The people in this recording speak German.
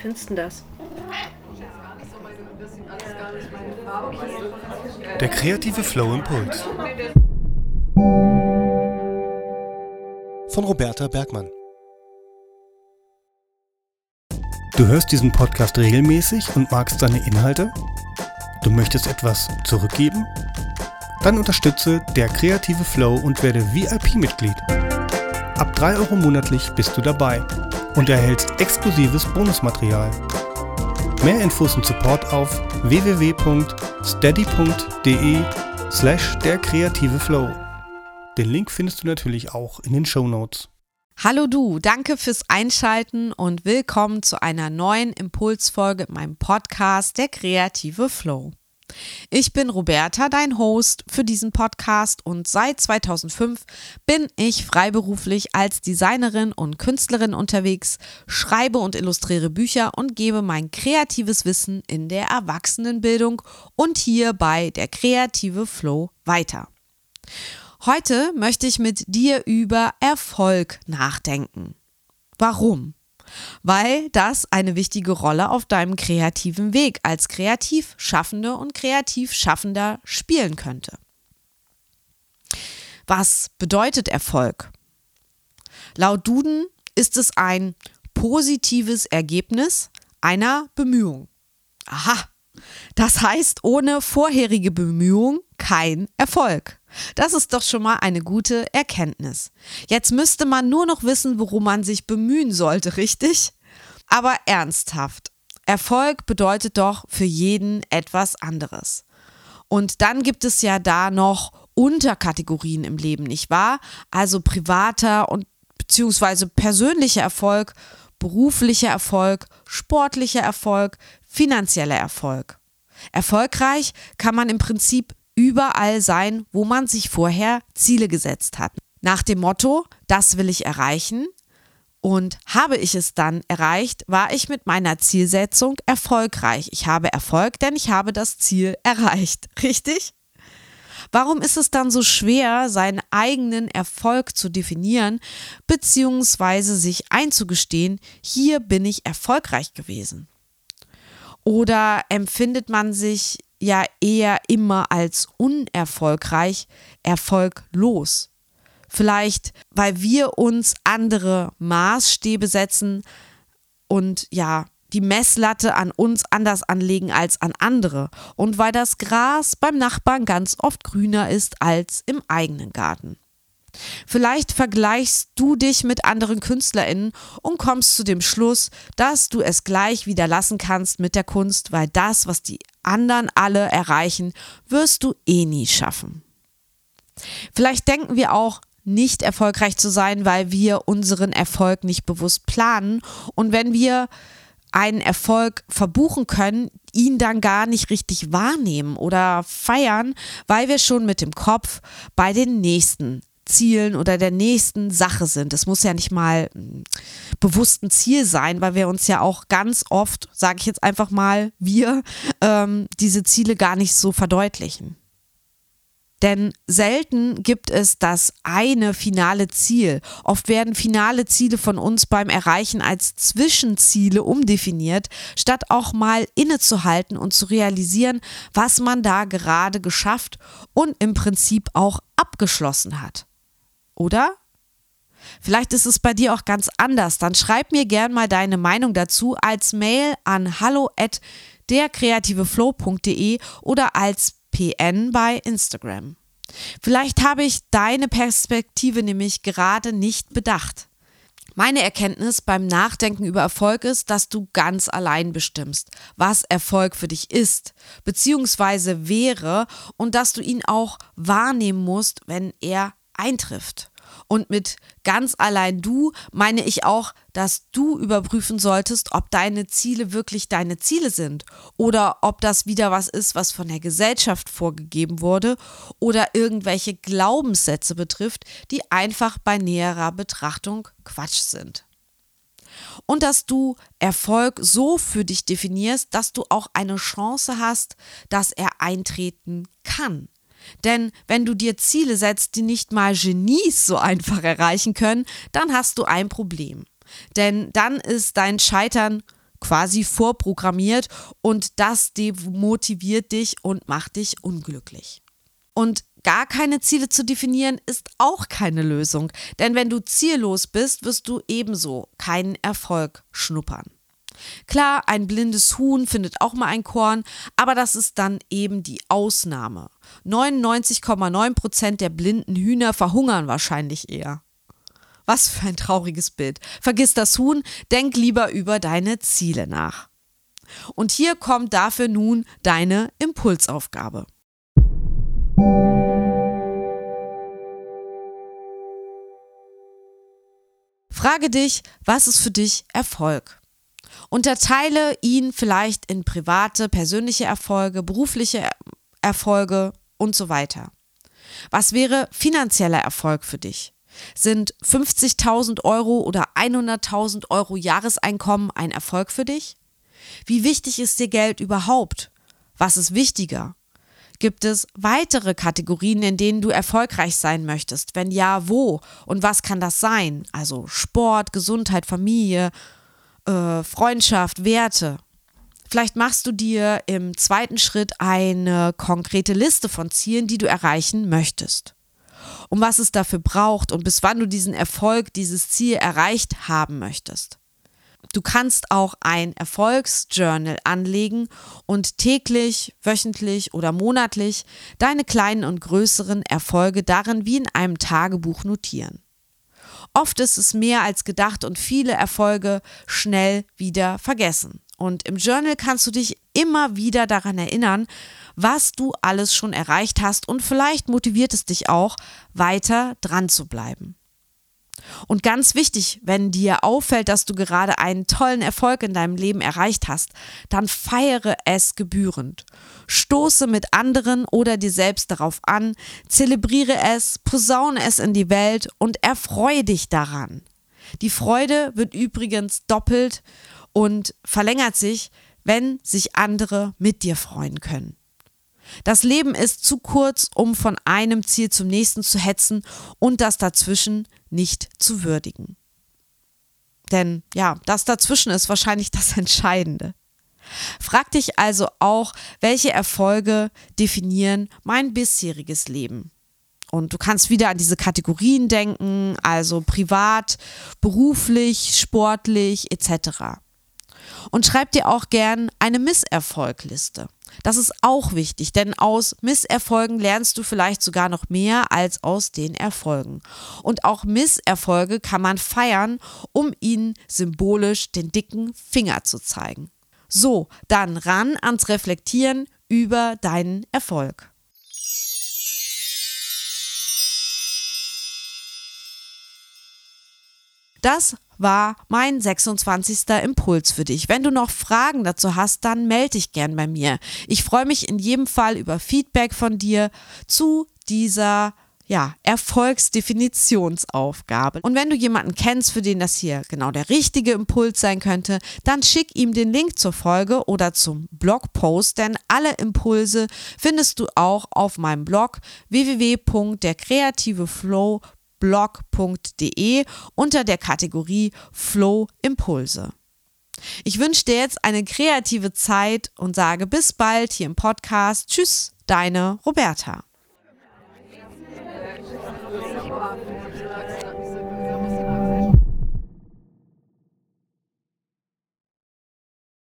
findest du das? Der kreative Flow Impuls. Von Roberta Bergmann. Du hörst diesen Podcast regelmäßig und magst seine Inhalte? Du möchtest etwas zurückgeben? Dann unterstütze der kreative Flow und werde VIP-Mitglied. Ab 3 Euro monatlich bist du dabei und erhältst exklusives Bonusmaterial. Mehr Infos und Support auf www.steady.de slash der kreative Flow. Den Link findest du natürlich auch in den Show Notes. Hallo du, danke fürs Einschalten und willkommen zu einer neuen Impulsfolge in meinem Podcast Der kreative Flow. Ich bin Roberta, dein Host für diesen Podcast und seit 2005 bin ich freiberuflich als Designerin und Künstlerin unterwegs, schreibe und illustriere Bücher und gebe mein kreatives Wissen in der Erwachsenenbildung und hier bei der kreative Flow weiter. Heute möchte ich mit dir über Erfolg nachdenken. Warum? Weil das eine wichtige Rolle auf deinem kreativen Weg als Kreativschaffende und Kreativschaffender spielen könnte. Was bedeutet Erfolg? Laut Duden ist es ein positives Ergebnis einer Bemühung. Aha, das heißt ohne vorherige Bemühung kein Erfolg. Das ist doch schon mal eine gute Erkenntnis. Jetzt müsste man nur noch wissen, worum man sich bemühen sollte, richtig? Aber ernsthaft, Erfolg bedeutet doch für jeden etwas anderes. Und dann gibt es ja da noch Unterkategorien im Leben, nicht wahr? Also privater und beziehungsweise persönlicher Erfolg, beruflicher Erfolg, sportlicher Erfolg, finanzieller Erfolg. Erfolgreich kann man im Prinzip überall sein, wo man sich vorher Ziele gesetzt hat. Nach dem Motto, das will ich erreichen. Und habe ich es dann erreicht, war ich mit meiner Zielsetzung erfolgreich. Ich habe Erfolg, denn ich habe das Ziel erreicht. Richtig? Warum ist es dann so schwer, seinen eigenen Erfolg zu definieren, beziehungsweise sich einzugestehen, hier bin ich erfolgreich gewesen? Oder empfindet man sich ja eher immer als unerfolgreich, erfolglos. Vielleicht, weil wir uns andere Maßstäbe setzen und ja, die Messlatte an uns anders anlegen als an andere und weil das Gras beim Nachbarn ganz oft grüner ist als im eigenen Garten. Vielleicht vergleichst du dich mit anderen KünstlerInnen und kommst zu dem Schluss, dass du es gleich wieder lassen kannst mit der Kunst, weil das, was die anderen alle erreichen, wirst du eh nie schaffen. Vielleicht denken wir auch, nicht erfolgreich zu sein, weil wir unseren Erfolg nicht bewusst planen und wenn wir einen Erfolg verbuchen können, ihn dann gar nicht richtig wahrnehmen oder feiern, weil wir schon mit dem Kopf bei den nächsten Zielen oder der nächsten Sache sind. Es muss ja nicht mal ein bewussten Ziel sein, weil wir uns ja auch ganz oft, sage ich jetzt einfach mal, wir ähm, diese Ziele gar nicht so verdeutlichen. Denn selten gibt es das eine finale Ziel. Oft werden finale Ziele von uns beim Erreichen als Zwischenziele umdefiniert, statt auch mal innezuhalten und zu realisieren, was man da gerade geschafft und im Prinzip auch abgeschlossen hat oder? Vielleicht ist es bei dir auch ganz anders. Dann schreib mir gern mal deine Meinung dazu als Mail an hallo at derkreativeflow.de oder als PN bei Instagram. Vielleicht habe ich deine Perspektive nämlich gerade nicht bedacht. Meine Erkenntnis beim Nachdenken über Erfolg ist, dass du ganz allein bestimmst, was Erfolg für dich ist, beziehungsweise wäre und dass du ihn auch wahrnehmen musst, wenn er eintrifft. Und mit ganz allein du meine ich auch, dass du überprüfen solltest, ob deine Ziele wirklich deine Ziele sind oder ob das wieder was ist, was von der Gesellschaft vorgegeben wurde oder irgendwelche Glaubenssätze betrifft, die einfach bei näherer Betrachtung Quatsch sind und dass du Erfolg so für dich definierst, dass du auch eine Chance hast, dass er eintreten kann. Denn wenn du dir Ziele setzt, die nicht mal Genies so einfach erreichen können, dann hast du ein Problem. Denn dann ist dein Scheitern quasi vorprogrammiert und das demotiviert dich und macht dich unglücklich. Und gar keine Ziele zu definieren ist auch keine Lösung, denn wenn du ziellos bist, wirst du ebenso keinen Erfolg schnuppern. Klar, ein blindes Huhn findet auch mal ein Korn, aber das ist dann eben die Ausnahme. 99,9 Prozent der blinden Hühner verhungern wahrscheinlich eher. Was für ein trauriges Bild. Vergiss das Huhn, denk lieber über deine Ziele nach. Und hier kommt dafür nun deine Impulsaufgabe. Frage dich, was ist für dich Erfolg? Unterteile ihn vielleicht in private, persönliche Erfolge, berufliche Erfolge und so weiter. Was wäre finanzieller Erfolg für dich? Sind 50.000 Euro oder 100.000 Euro Jahreseinkommen ein Erfolg für dich? Wie wichtig ist dir Geld überhaupt? Was ist wichtiger? Gibt es weitere Kategorien, in denen du erfolgreich sein möchtest? Wenn ja, wo? Und was kann das sein? Also Sport, Gesundheit, Familie, äh, Freundschaft, Werte. Vielleicht machst du dir im zweiten Schritt eine konkrete Liste von Zielen, die du erreichen möchtest. Um was es dafür braucht und bis wann du diesen Erfolg, dieses Ziel erreicht haben möchtest. Du kannst auch ein Erfolgsjournal anlegen und täglich, wöchentlich oder monatlich deine kleinen und größeren Erfolge darin wie in einem Tagebuch notieren. Oft ist es mehr als gedacht und viele Erfolge schnell wieder vergessen. Und im Journal kannst du dich immer wieder daran erinnern, was du alles schon erreicht hast und vielleicht motiviert es dich auch, weiter dran zu bleiben. Und ganz wichtig, wenn dir auffällt, dass du gerade einen tollen Erfolg in deinem Leben erreicht hast, dann feiere es gebührend. Stoße mit anderen oder dir selbst darauf an, zelebriere es, posaune es in die Welt und erfreue dich daran. Die Freude wird übrigens doppelt und verlängert sich, wenn sich andere mit dir freuen können. Das Leben ist zu kurz, um von einem Ziel zum nächsten zu hetzen und das dazwischen nicht zu würdigen. Denn ja, das dazwischen ist wahrscheinlich das Entscheidende. Frag dich also auch, welche Erfolge definieren mein bisheriges Leben. Und du kannst wieder an diese Kategorien denken, also privat, beruflich, sportlich etc. Und schreib dir auch gern eine Misserfolgliste. Das ist auch wichtig, denn aus Misserfolgen lernst du vielleicht sogar noch mehr als aus den Erfolgen. Und auch Misserfolge kann man feiern, um ihnen symbolisch den dicken Finger zu zeigen. So, dann ran ans Reflektieren über deinen Erfolg. Das war mein 26. Impuls für dich. Wenn du noch Fragen dazu hast, dann melde dich gern bei mir. Ich freue mich in jedem Fall über Feedback von dir zu dieser ja, Erfolgsdefinitionsaufgabe. Und wenn du jemanden kennst, für den das hier genau der richtige Impuls sein könnte, dann schick ihm den Link zur Folge oder zum Blogpost, denn alle Impulse findest du auch auf meinem Blog www.derkreativeflow.com blog.de unter der Kategorie Flow Impulse. Ich wünsche dir jetzt eine kreative Zeit und sage bis bald hier im Podcast. Tschüss, deine Roberta.